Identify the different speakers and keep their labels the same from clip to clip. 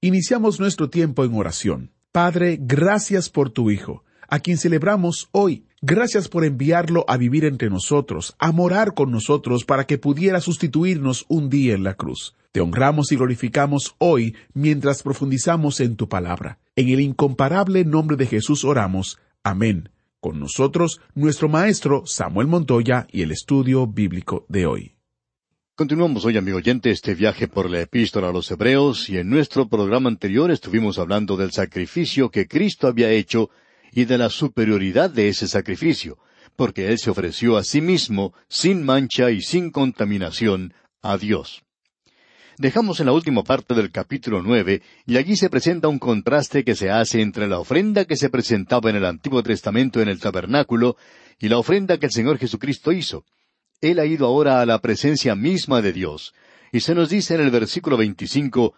Speaker 1: Iniciamos nuestro tiempo en oración. Padre, gracias por tu Hijo, a quien celebramos hoy. Gracias por enviarlo a vivir entre nosotros, a morar con nosotros para que pudiera sustituirnos un día en la cruz. Te honramos y glorificamos hoy mientras profundizamos en tu palabra. En el incomparable nombre de Jesús oramos. Amén. Con nosotros, nuestro maestro Samuel Montoya y el estudio bíblico de hoy.
Speaker 2: Continuamos hoy, amigo oyente, este viaje por la epístola a los Hebreos y en nuestro programa anterior estuvimos hablando del sacrificio que Cristo había hecho y de la superioridad de ese sacrificio, porque Él se ofreció a sí mismo, sin mancha y sin contaminación, a Dios. Dejamos en la última parte del capítulo nueve, y allí se presenta un contraste que se hace entre la ofrenda que se presentaba en el Antiguo Testamento en el tabernáculo y la ofrenda que el Señor Jesucristo hizo. Él ha ido ahora a la presencia misma de Dios, y se nos dice en el versículo veinticinco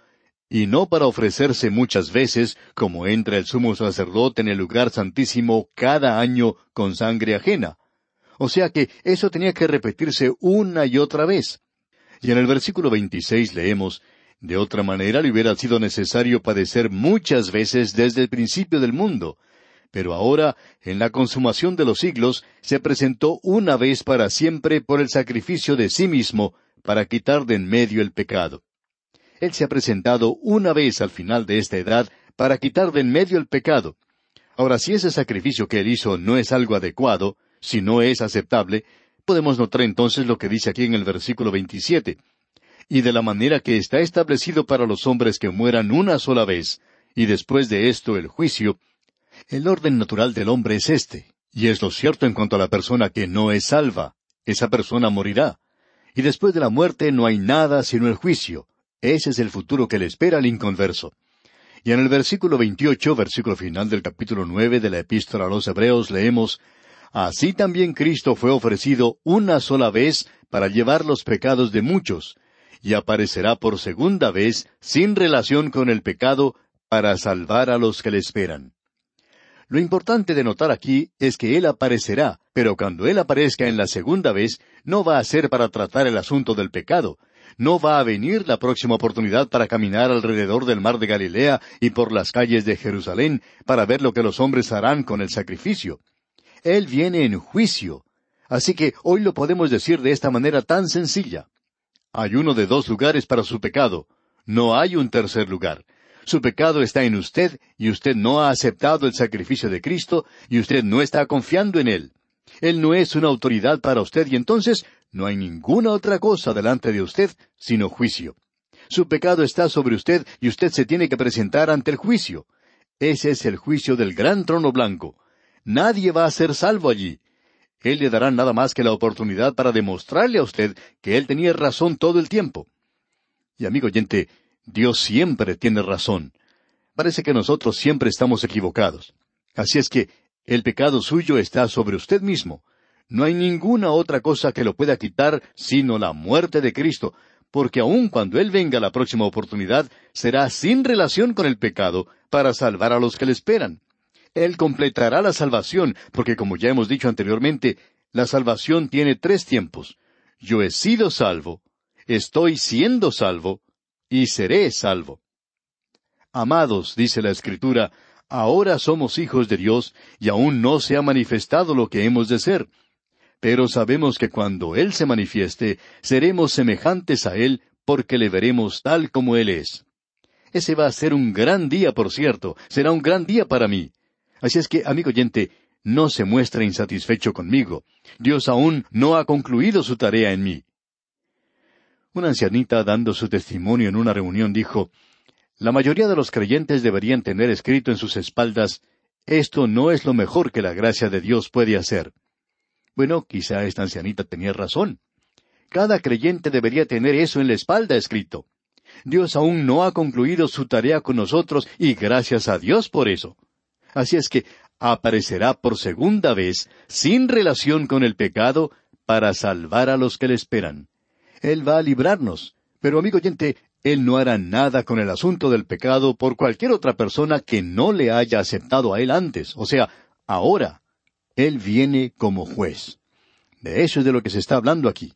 Speaker 2: y no para ofrecerse muchas veces, como entra el sumo sacerdote en el lugar santísimo cada año con sangre ajena. O sea que eso tenía que repetirse una y otra vez. Y en el versículo 26 leemos, De otra manera le hubiera sido necesario padecer muchas veces desde el principio del mundo. Pero ahora, en la consumación de los siglos, se presentó una vez para siempre por el sacrificio de sí mismo, para quitar de en medio el pecado. Él se ha presentado una vez al final de esta edad para quitar de en medio el pecado. Ahora, si ese sacrificio que él hizo no es algo adecuado, si no es aceptable, podemos notar entonces lo que dice aquí en el versículo 27. Y de la manera que está establecido para los hombres que mueran una sola vez, y después de esto el juicio, el orden natural del hombre es este, y es lo cierto en cuanto a la persona que no es salva. Esa persona morirá. Y después de la muerte no hay nada sino el juicio, ese es el futuro que le espera al inconverso. Y en el versículo 28, versículo final del capítulo nueve de la epístola a los Hebreos, leemos Así también Cristo fue ofrecido una sola vez para llevar los pecados de muchos, y aparecerá por segunda vez sin relación con el pecado para salvar a los que le esperan. Lo importante de notar aquí es que Él aparecerá, pero cuando Él aparezca en la segunda vez, no va a ser para tratar el asunto del pecado, no va a venir la próxima oportunidad para caminar alrededor del mar de Galilea y por las calles de Jerusalén para ver lo que los hombres harán con el sacrificio. Él viene en juicio. Así que hoy lo podemos decir de esta manera tan sencilla. Hay uno de dos lugares para su pecado. No hay un tercer lugar. Su pecado está en usted y usted no ha aceptado el sacrificio de Cristo y usted no está confiando en Él. Él no es una autoridad para usted y entonces no hay ninguna otra cosa delante de usted sino juicio. Su pecado está sobre usted y usted se tiene que presentar ante el juicio. Ese es el juicio del gran trono blanco. Nadie va a ser salvo allí. Él le dará nada más que la oportunidad para demostrarle a usted que él tenía razón todo el tiempo. Y amigo oyente, Dios siempre tiene razón. Parece que nosotros siempre estamos equivocados. Así es que el pecado suyo está sobre usted mismo. No hay ninguna otra cosa que lo pueda quitar sino la muerte de Cristo, porque aun cuando Él venga la próxima oportunidad, será sin relación con el pecado para salvar a los que le esperan. Él completará la salvación, porque como ya hemos dicho anteriormente, la salvación tiene tres tiempos. Yo he sido salvo, estoy siendo salvo, y seré salvo. Amados, dice la Escritura, ahora somos hijos de Dios, y aún no se ha manifestado lo que hemos de ser pero sabemos que cuando Él se manifieste, seremos semejantes a Él porque le veremos tal como Él es. Ese va a ser un gran día, por cierto, será un gran día para mí. Así es que, amigo oyente, no se muestre insatisfecho conmigo. Dios aún no ha concluido su tarea en mí. Una ancianita dando su testimonio en una reunión dijo, La mayoría de los creyentes deberían tener escrito en sus espaldas, Esto no es lo mejor que la gracia de Dios puede hacer. Bueno, quizá esta ancianita tenía razón. Cada creyente debería tener eso en la espalda escrito. Dios aún no ha concluido su tarea con nosotros y gracias a Dios por eso. Así es que aparecerá por segunda vez, sin relación con el pecado, para salvar a los que le esperan. Él va a librarnos. Pero amigo oyente, Él no hará nada con el asunto del pecado por cualquier otra persona que no le haya aceptado a Él antes. O sea, ahora. Él viene como juez. De eso es de lo que se está hablando aquí.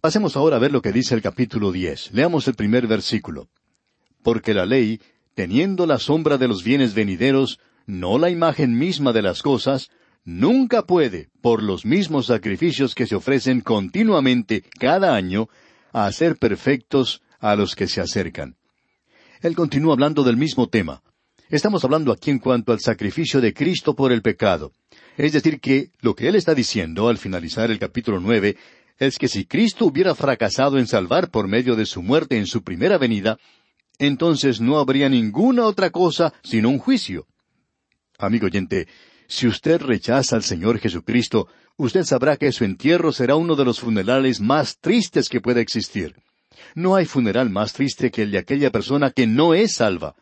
Speaker 2: Pasemos ahora a ver lo que dice el capítulo diez. Leamos el primer versículo. Porque la ley, teniendo la sombra de los bienes venideros, no la imagen misma de las cosas, nunca puede, por los mismos sacrificios que se ofrecen continuamente cada año, hacer perfectos a los que se acercan. Él continúa hablando del mismo tema. Estamos hablando aquí en cuanto al sacrificio de Cristo por el pecado. Es decir, que lo que él está diciendo al finalizar el capítulo nueve es que si Cristo hubiera fracasado en salvar por medio de su muerte en su primera venida, entonces no habría ninguna otra cosa sino un juicio. Amigo oyente, si usted rechaza al Señor Jesucristo, usted sabrá que su entierro será uno de los funerales más tristes que pueda existir. No hay funeral más triste que el de aquella persona que no es salva.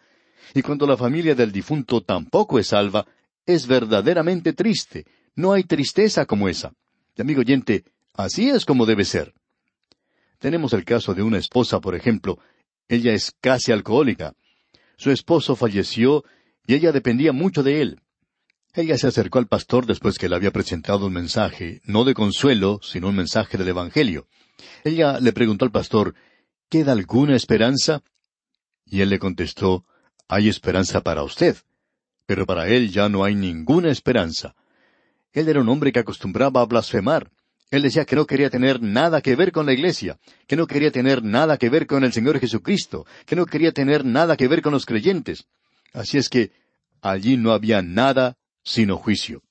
Speaker 2: Y cuando la familia del difunto tampoco es salva, es verdaderamente triste. No hay tristeza como esa. amigo oyente, así es como debe ser. Tenemos el caso de una esposa, por ejemplo. Ella es casi alcohólica. Su esposo falleció y ella dependía mucho de él. Ella se acercó al pastor después que le había presentado un mensaje, no de consuelo, sino un mensaje del Evangelio. Ella le preguntó al pastor, ¿Queda alguna esperanza? Y él le contestó, Hay esperanza para usted pero para él ya no hay ninguna esperanza. Él era un hombre que acostumbraba a blasfemar. Él decía que no quería tener nada que ver con la iglesia, que no quería tener nada que ver con el Señor Jesucristo, que no quería tener nada que ver con los creyentes. Así es que allí no había nada sino juicio.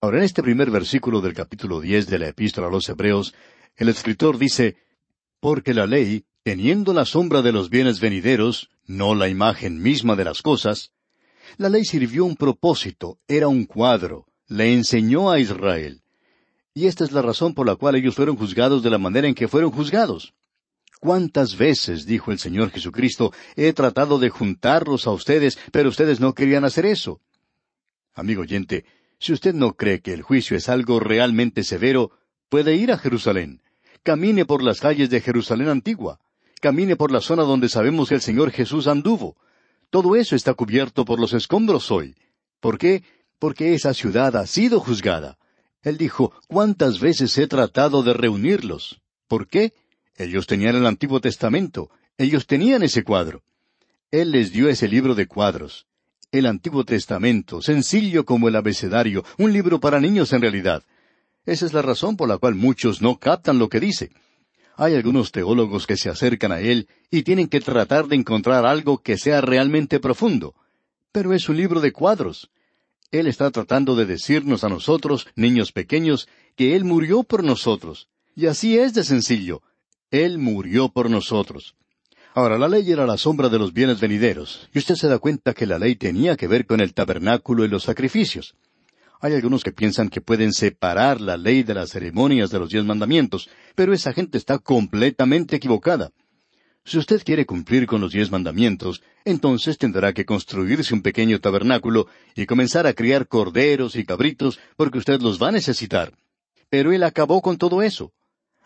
Speaker 2: Ahora, en este primer versículo del capítulo diez de la Epístola a los Hebreos, el escritor dice, Porque la ley, teniendo la sombra de los bienes venideros, no la imagen misma de las cosas, la ley sirvió un propósito, era un cuadro, le enseñó a Israel. Y esta es la razón por la cual ellos fueron juzgados de la manera en que fueron juzgados. ¿Cuántas veces, dijo el Señor Jesucristo, he tratado de juntarlos a ustedes, pero ustedes no querían hacer eso? Amigo oyente, si usted no cree que el juicio es algo realmente severo, puede ir a Jerusalén. Camine por las calles de Jerusalén antigua. Camine por la zona donde sabemos que el Señor Jesús anduvo. Todo eso está cubierto por los escombros hoy. ¿Por qué? Porque esa ciudad ha sido juzgada. Él dijo, ¿cuántas veces he tratado de reunirlos? ¿Por qué? Ellos tenían el Antiguo Testamento, ellos tenían ese cuadro. Él les dio ese libro de cuadros. El Antiguo Testamento, sencillo como el abecedario, un libro para niños en realidad. Esa es la razón por la cual muchos no captan lo que dice. Hay algunos teólogos que se acercan a él y tienen que tratar de encontrar algo que sea realmente profundo. Pero es un libro de cuadros. Él está tratando de decirnos a nosotros, niños pequeños, que Él murió por nosotros. Y así es de sencillo. Él murió por nosotros. Ahora, la ley era la sombra de los bienes venideros, y usted se da cuenta que la ley tenía que ver con el tabernáculo y los sacrificios. Hay algunos que piensan que pueden separar la ley de las ceremonias de los diez mandamientos, pero esa gente está completamente equivocada. Si usted quiere cumplir con los diez mandamientos, entonces tendrá que construirse un pequeño tabernáculo y comenzar a criar corderos y cabritos, porque usted los va a necesitar. Pero él acabó con todo eso.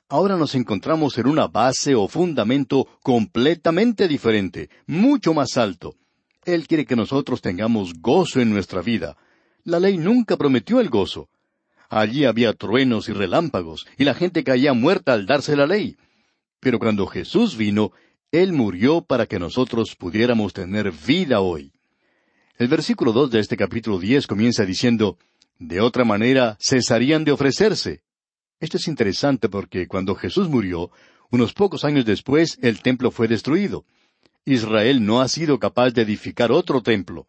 Speaker 2: Ahora nos encontramos en una base o fundamento completamente diferente, mucho más alto. Él quiere que nosotros tengamos gozo en nuestra vida, la ley nunca prometió el gozo. Allí había truenos y relámpagos, y la gente caía muerta al darse la ley. Pero cuando Jesús vino, Él murió para que nosotros pudiéramos tener vida hoy. El versículo dos de este capítulo diez comienza diciendo, De otra manera cesarían de ofrecerse. Esto es interesante porque cuando Jesús murió, unos pocos años después el templo fue destruido. Israel no ha sido capaz de edificar otro templo.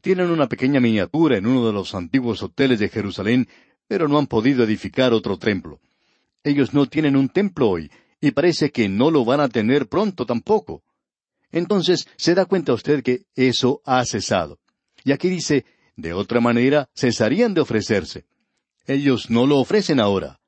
Speaker 2: Tienen una pequeña miniatura en uno de los antiguos hoteles de Jerusalén, pero no han podido edificar otro templo. Ellos no tienen un templo hoy, y parece que no lo van a tener pronto tampoco. Entonces se da cuenta usted que eso ha cesado. Y aquí dice, de otra manera cesarían de ofrecerse. Ellos no lo ofrecen ahora.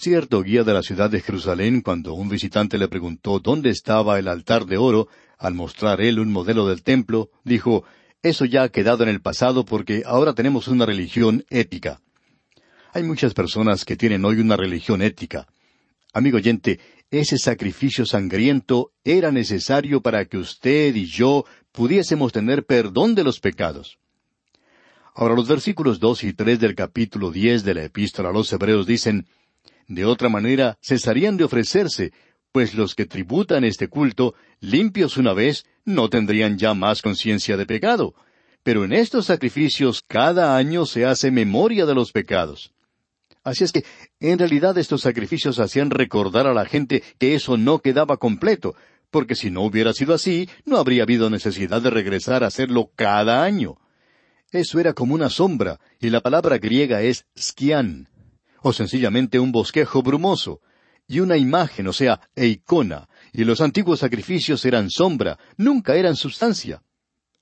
Speaker 2: Cierto guía de la ciudad de Jerusalén, cuando un visitante le preguntó dónde estaba el altar de oro, al mostrar él un modelo del templo, dijo, Eso ya ha quedado en el pasado porque ahora tenemos una religión ética. Hay muchas personas que tienen hoy una religión ética. Amigo oyente, ese sacrificio sangriento era necesario para que usted y yo pudiésemos tener perdón de los pecados. Ahora los versículos dos y tres del capítulo diez de la epístola a los Hebreos dicen de otra manera, cesarían de ofrecerse, pues los que tributan este culto, limpios una vez, no tendrían ya más conciencia de pecado. Pero en estos sacrificios cada año se hace memoria de los pecados. Así es que, en realidad, estos sacrificios hacían recordar a la gente que eso no quedaba completo, porque si no hubiera sido así, no habría habido necesidad de regresar a hacerlo cada año. Eso era como una sombra, y la palabra griega es skian, o sencillamente un bosquejo brumoso, y una imagen, o sea, eikona, y los antiguos sacrificios eran sombra, nunca eran sustancia.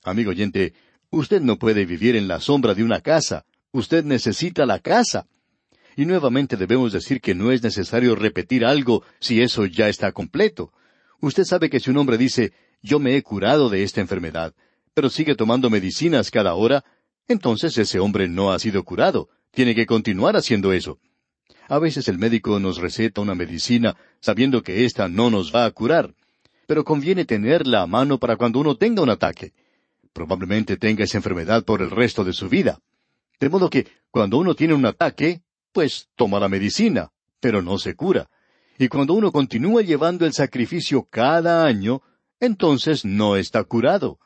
Speaker 2: Amigo oyente, usted no puede vivir en la sombra de una casa, usted necesita la casa. Y nuevamente debemos decir que no es necesario repetir algo si eso ya está completo. Usted sabe que si un hombre dice, yo me he curado de esta enfermedad, pero sigue tomando medicinas cada hora, entonces ese hombre no ha sido curado. Tiene que continuar haciendo eso. A veces el médico nos receta una medicina sabiendo que ésta no nos va a curar, pero conviene tenerla a mano para cuando uno tenga un ataque. Probablemente tenga esa enfermedad por el resto de su vida. De modo que cuando uno tiene un ataque, pues toma la medicina, pero no se cura. Y cuando uno continúa llevando el sacrificio cada año, entonces no está curado.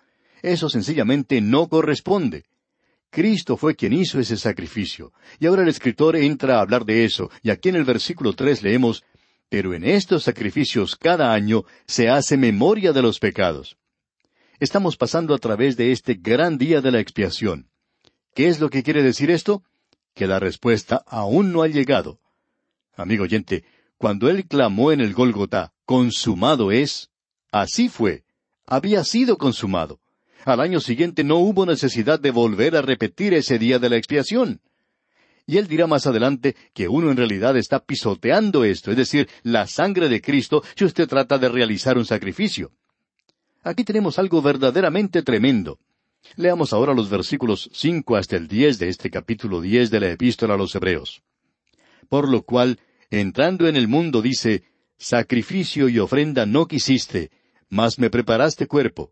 Speaker 2: Eso sencillamente no corresponde. Cristo fue quien hizo ese sacrificio. Y ahora el escritor entra a hablar de eso, y aquí en el versículo tres leemos, Pero en estos sacrificios cada año se hace memoria de los pecados. Estamos pasando a través de este gran día de la expiación. ¿Qué es lo que quiere decir esto? Que la respuesta aún no ha llegado. Amigo oyente, cuando él clamó en el Gólgota, consumado es, así fue, había sido consumado. Al año siguiente no hubo necesidad de volver a repetir ese día de la expiación. Y él dirá más adelante que uno en realidad está pisoteando esto, es decir, la sangre de Cristo, si usted trata de realizar un sacrificio. Aquí tenemos algo verdaderamente tremendo. Leamos ahora los versículos cinco hasta el diez de este capítulo diez de la Epístola a los Hebreos. Por lo cual, entrando en el mundo, dice, Sacrificio y ofrenda no quisiste, mas me preparaste cuerpo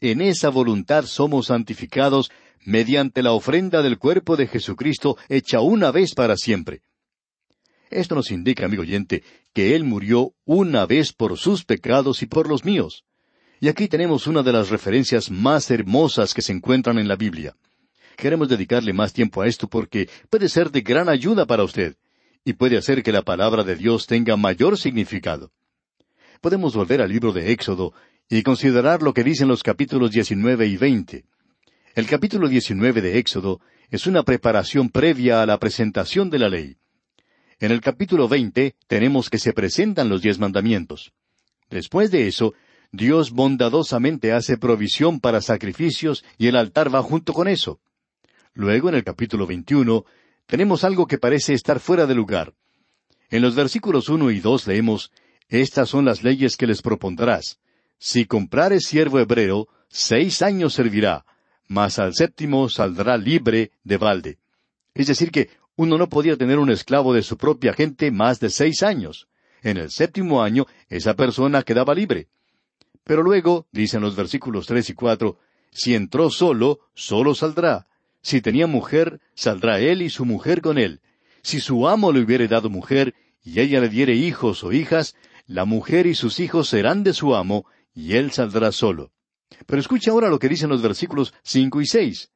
Speaker 2: en esa voluntad somos santificados mediante la ofrenda del cuerpo de Jesucristo hecha una vez para siempre. Esto nos indica, amigo oyente, que Él murió una vez por sus pecados y por los míos. Y aquí tenemos una de las referencias más hermosas que se encuentran en la Biblia. Queremos dedicarle más tiempo a esto porque puede ser de gran ayuda para usted y puede hacer que la palabra de Dios tenga mayor significado. Podemos volver al libro de Éxodo y considerar lo que dicen los capítulos 19 y 20. El capítulo 19 de Éxodo es una preparación previa a la presentación de la ley. En el capítulo 20 tenemos que se presentan los diez mandamientos. Después de eso, Dios bondadosamente hace provisión para sacrificios y el altar va junto con eso. Luego, en el capítulo 21, tenemos algo que parece estar fuera de lugar. En los versículos uno y dos leemos, Estas son las leyes que les propondrás. Si comprares siervo hebreo, seis años servirá, mas al séptimo saldrá libre de balde. Es decir, que uno no podía tener un esclavo de su propia gente más de seis años. En el séptimo año, esa persona quedaba libre. Pero luego, dicen los versículos tres y cuatro, si entró solo, solo saldrá. Si tenía mujer, saldrá él y su mujer con él. Si su amo le hubiere dado mujer, y ella le diere hijos o hijas, la mujer y sus hijos serán de su amo, y él saldrá solo. Pero escucha ahora lo que dicen los versículos cinco y seis.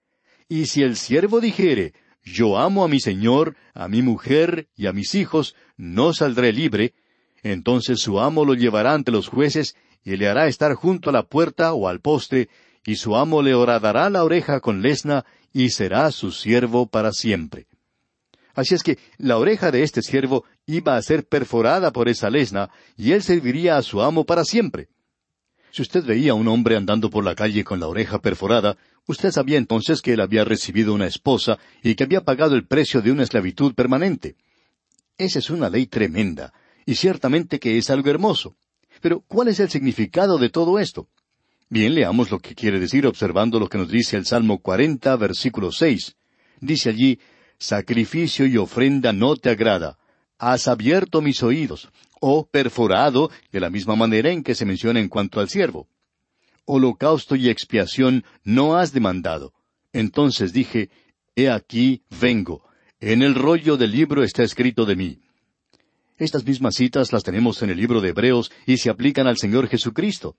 Speaker 2: Y si el siervo dijere, yo amo a mi señor, a mi mujer y a mis hijos, no saldré libre, Entonces su amo lo llevará ante los jueces y le hará estar junto a la puerta o al poste, y su amo le horadará la oreja con lesna y será su siervo para siempre. Así es que la oreja de este siervo iba a ser perforada por esa lesna, y él serviría a su amo para siempre. Si usted veía a un hombre andando por la calle con la oreja perforada, usted sabía entonces que él había recibido una esposa y que había pagado el precio de una esclavitud permanente. Esa es una ley tremenda, y ciertamente que es algo hermoso. Pero, ¿cuál es el significado de todo esto? Bien, leamos lo que quiere decir observando lo que nos dice el Salmo 40, versículo 6. Dice allí, Sacrificio y ofrenda no te agrada. Has abierto mis oídos, o perforado, de la misma manera en que se menciona en cuanto al siervo. Holocausto y expiación no has demandado. Entonces dije, He aquí, vengo. En el rollo del libro está escrito de mí. Estas mismas citas las tenemos en el libro de Hebreos y se aplican al Señor Jesucristo.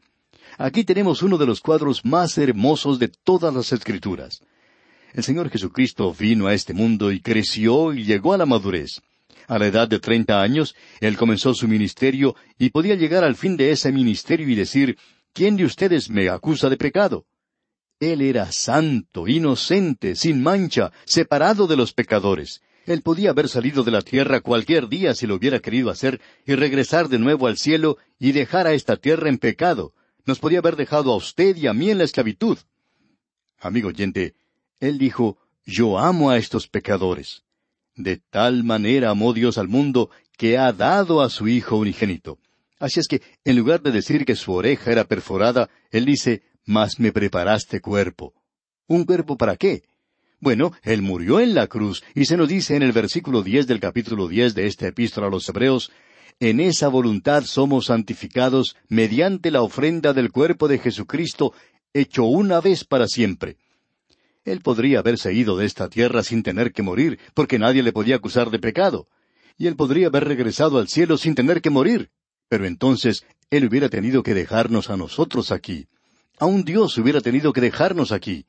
Speaker 2: Aquí tenemos uno de los cuadros más hermosos de todas las Escrituras. El Señor Jesucristo vino a este mundo y creció y llegó a la madurez. A la edad de treinta años, Él comenzó su ministerio y podía llegar al fin de ese ministerio y decir, ¿quién de ustedes me acusa de pecado? Él era santo, inocente, sin mancha, separado de los pecadores. Él podía haber salido de la tierra cualquier día si lo hubiera querido hacer y regresar de nuevo al cielo y dejar a esta tierra en pecado, nos podía haber dejado a usted y a mí en la esclavitud. Amigo oyente, él dijo, yo amo a estos pecadores. De tal manera amó Dios al mundo que ha dado a su Hijo unigénito. Así es que, en lugar de decir que su oreja era perforada, él dice, mas me preparaste cuerpo. ¿Un cuerpo para qué? Bueno, Él murió en la cruz, y se nos dice en el versículo diez del capítulo diez de esta epístola a los Hebreos, en esa voluntad somos santificados mediante la ofrenda del cuerpo de Jesucristo, hecho una vez para siempre. Él podría haberse ido de esta tierra sin tener que morir, porque nadie le podía acusar de pecado. Y él podría haber regresado al cielo sin tener que morir. Pero entonces él hubiera tenido que dejarnos a nosotros aquí. Aun Dios hubiera tenido que dejarnos aquí.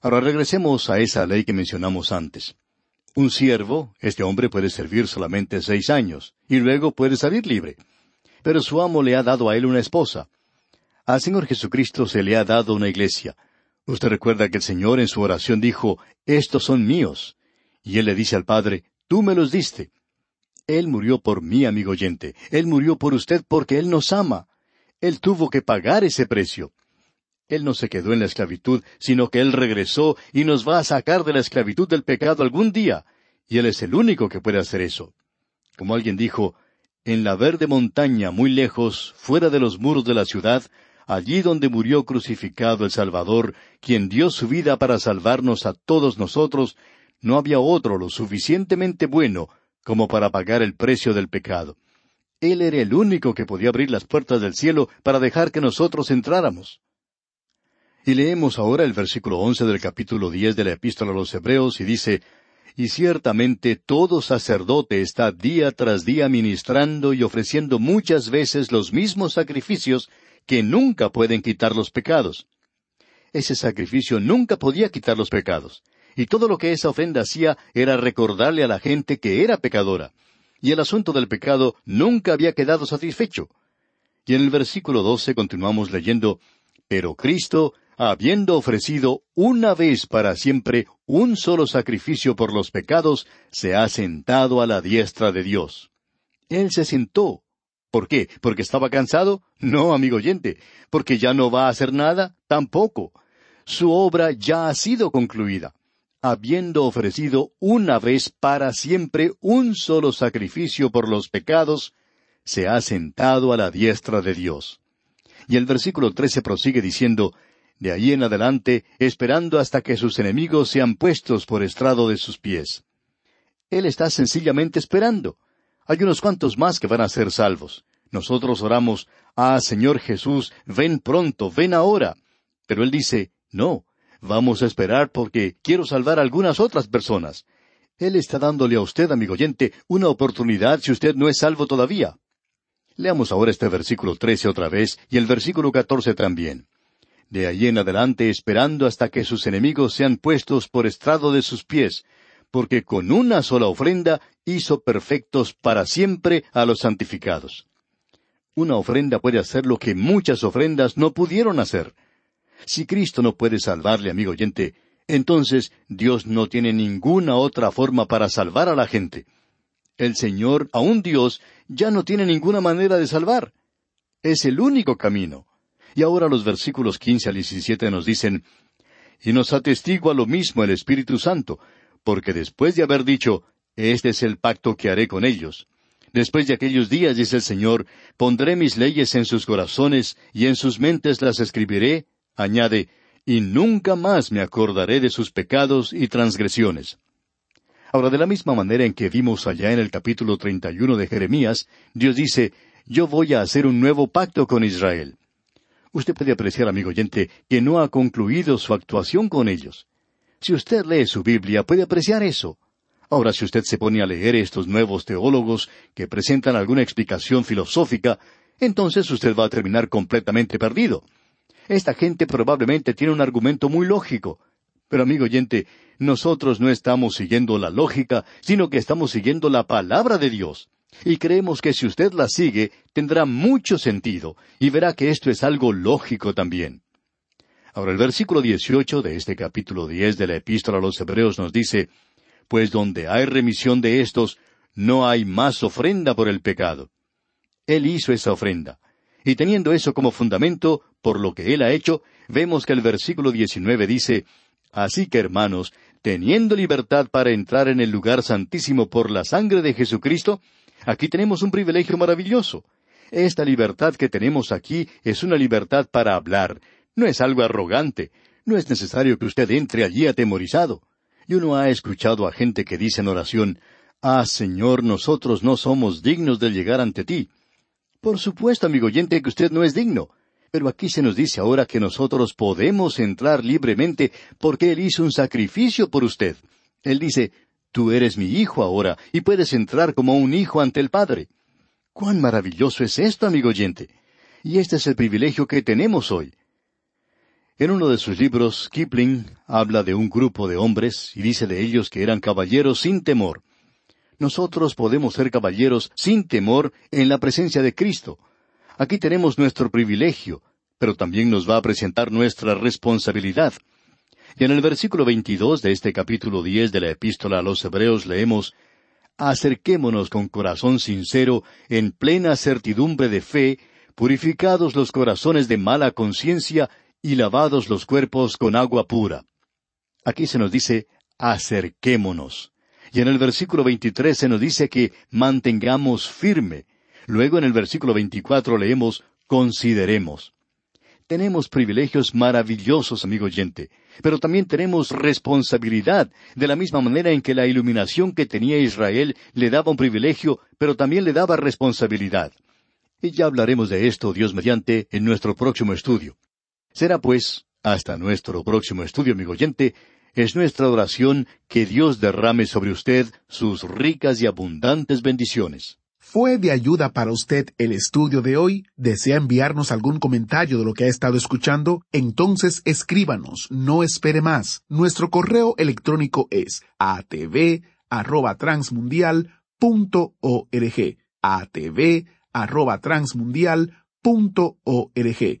Speaker 2: Ahora regresemos a esa ley que mencionamos antes. Un siervo, este hombre puede servir solamente seis años, y luego puede salir libre. Pero su amo le ha dado a él una esposa. Al Señor Jesucristo se le ha dado una iglesia. Usted recuerda que el Señor en su oración dijo, Estos son míos. Y él le dice al Padre, Tú me los diste. Él murió por mí, amigo oyente. Él murió por usted porque Él nos ama. Él tuvo que pagar ese precio. Él no se quedó en la esclavitud, sino que Él regresó y nos va a sacar de la esclavitud del pecado algún día, y Él es el único que puede hacer eso. Como alguien dijo, en la verde montaña muy lejos, fuera de los muros de la ciudad, allí donde murió crucificado el Salvador, quien dio su vida para salvarnos a todos nosotros, no había otro lo suficientemente bueno como para pagar el precio del pecado. Él era el único que podía abrir las puertas del cielo para dejar que nosotros entráramos. Y leemos ahora el versículo once del capítulo diez de la Epístola a los Hebreos y dice, Y ciertamente todo sacerdote está día tras día ministrando y ofreciendo muchas veces los mismos sacrificios que nunca pueden quitar los pecados. Ese sacrificio nunca podía quitar los pecados. Y todo lo que esa ofrenda hacía era recordarle a la gente que era pecadora. Y el asunto del pecado nunca había quedado satisfecho. Y en el versículo doce continuamos leyendo, Pero Cristo habiendo ofrecido una vez para siempre un solo sacrificio por los pecados, se ha sentado a la diestra de Dios. Él se sentó. ¿Por qué? ¿Porque estaba cansado? No, amigo oyente. ¿Porque ya no va a hacer nada? Tampoco. Su obra ya ha sido concluida. Habiendo ofrecido una vez para siempre un solo sacrificio por los pecados, se ha sentado a la diestra de Dios. Y el versículo trece prosigue diciendo, de ahí en adelante, esperando hasta que sus enemigos sean puestos por estrado de sus pies. Él está sencillamente esperando. Hay unos cuantos más que van a ser salvos. Nosotros oramos, Ah, Señor Jesús, ven pronto, ven ahora. Pero Él dice, no, vamos a esperar porque quiero salvar a algunas otras personas. Él está dándole a usted, amigo oyente, una oportunidad si usted no es salvo todavía. Leamos ahora este versículo trece otra vez y el versículo catorce también de allí en adelante esperando hasta que sus enemigos sean puestos por estrado de sus pies, porque con una sola ofrenda hizo perfectos para siempre a los santificados. Una ofrenda puede hacer lo que muchas ofrendas no pudieron hacer. Si Cristo no puede salvarle, amigo oyente, entonces Dios no tiene ninguna otra forma para salvar a la gente. El Señor, aun Dios, ya no tiene ninguna manera de salvar. Es el único camino. Y ahora los versículos quince al diecisiete nos dicen, Y nos atestigua lo mismo el Espíritu Santo, porque después de haber dicho, Este es el pacto que haré con ellos. Después de aquellos días, dice el Señor, pondré mis leyes en sus corazones y en sus mentes las escribiré, añade, y nunca más me acordaré de sus pecados y transgresiones. Ahora, de la misma manera en que vimos allá en el capítulo treinta y uno de Jeremías, Dios dice, Yo voy a hacer un nuevo pacto con Israel. Usted puede apreciar, amigo oyente, que no ha concluido su actuación con ellos. Si usted lee su Biblia, puede apreciar eso. Ahora, si usted se pone a leer estos nuevos teólogos que presentan alguna explicación filosófica, entonces usted va a terminar completamente perdido. Esta gente probablemente tiene un argumento muy lógico. Pero, amigo oyente, nosotros no estamos siguiendo la lógica, sino que estamos siguiendo la palabra de Dios. Y creemos que si usted la sigue, tendrá mucho sentido, y verá que esto es algo lógico también. Ahora el versículo 18 de este capítulo 10 de la epístola a los Hebreos nos dice, Pues donde hay remisión de estos, no hay más ofrenda por el pecado. Él hizo esa ofrenda. Y teniendo eso como fundamento, por lo que Él ha hecho, vemos que el versículo 19 dice, Así que hermanos, teniendo libertad para entrar en el lugar santísimo por la sangre de Jesucristo, aquí tenemos un privilegio maravilloso. Esta libertad que tenemos aquí es una libertad para hablar, no es algo arrogante. No es necesario que usted entre allí atemorizado. Y uno ha escuchado a gente que dice en oración, Ah, Señor, nosotros no somos dignos de llegar ante ti. Por supuesto, amigo oyente, que usted no es digno. Pero aquí se nos dice ahora que nosotros podemos entrar libremente porque Él hizo un sacrificio por usted. Él dice, Tú eres mi hijo ahora y puedes entrar como un hijo ante el Padre. ¡Cuán maravilloso es esto, amigo oyente! Y este es el privilegio que tenemos hoy. En uno de sus libros, Kipling habla de un grupo de hombres y dice de ellos que eran caballeros sin temor. Nosotros podemos ser caballeros sin temor en la presencia de Cristo. Aquí tenemos nuestro privilegio, pero también nos va a presentar nuestra responsabilidad. Y en el versículo 22 de este capítulo 10 de la epístola a los Hebreos leemos, Acerquémonos con corazón sincero, en plena certidumbre de fe, purificados los corazones de mala conciencia y lavados los cuerpos con agua pura. Aquí se nos dice, acerquémonos. Y en el versículo 23 se nos dice que mantengamos firme. Luego en el versículo 24 leemos, consideremos. Tenemos privilegios maravillosos, amigo oyente, pero también tenemos responsabilidad, de la misma manera en que la iluminación que tenía Israel le daba un privilegio, pero también le daba responsabilidad. Y ya hablaremos de esto, Dios mediante, en nuestro próximo estudio. Será pues, hasta nuestro próximo estudio, amigo oyente, es nuestra oración que Dios derrame sobre usted sus ricas y abundantes bendiciones.
Speaker 1: ¿Fue de ayuda para usted el estudio de hoy? ¿Desea enviarnos algún comentario de lo que ha estado escuchando? Entonces escríbanos, no espere más. Nuestro correo electrónico es atv@transmundial.org. atv@transmundial.org.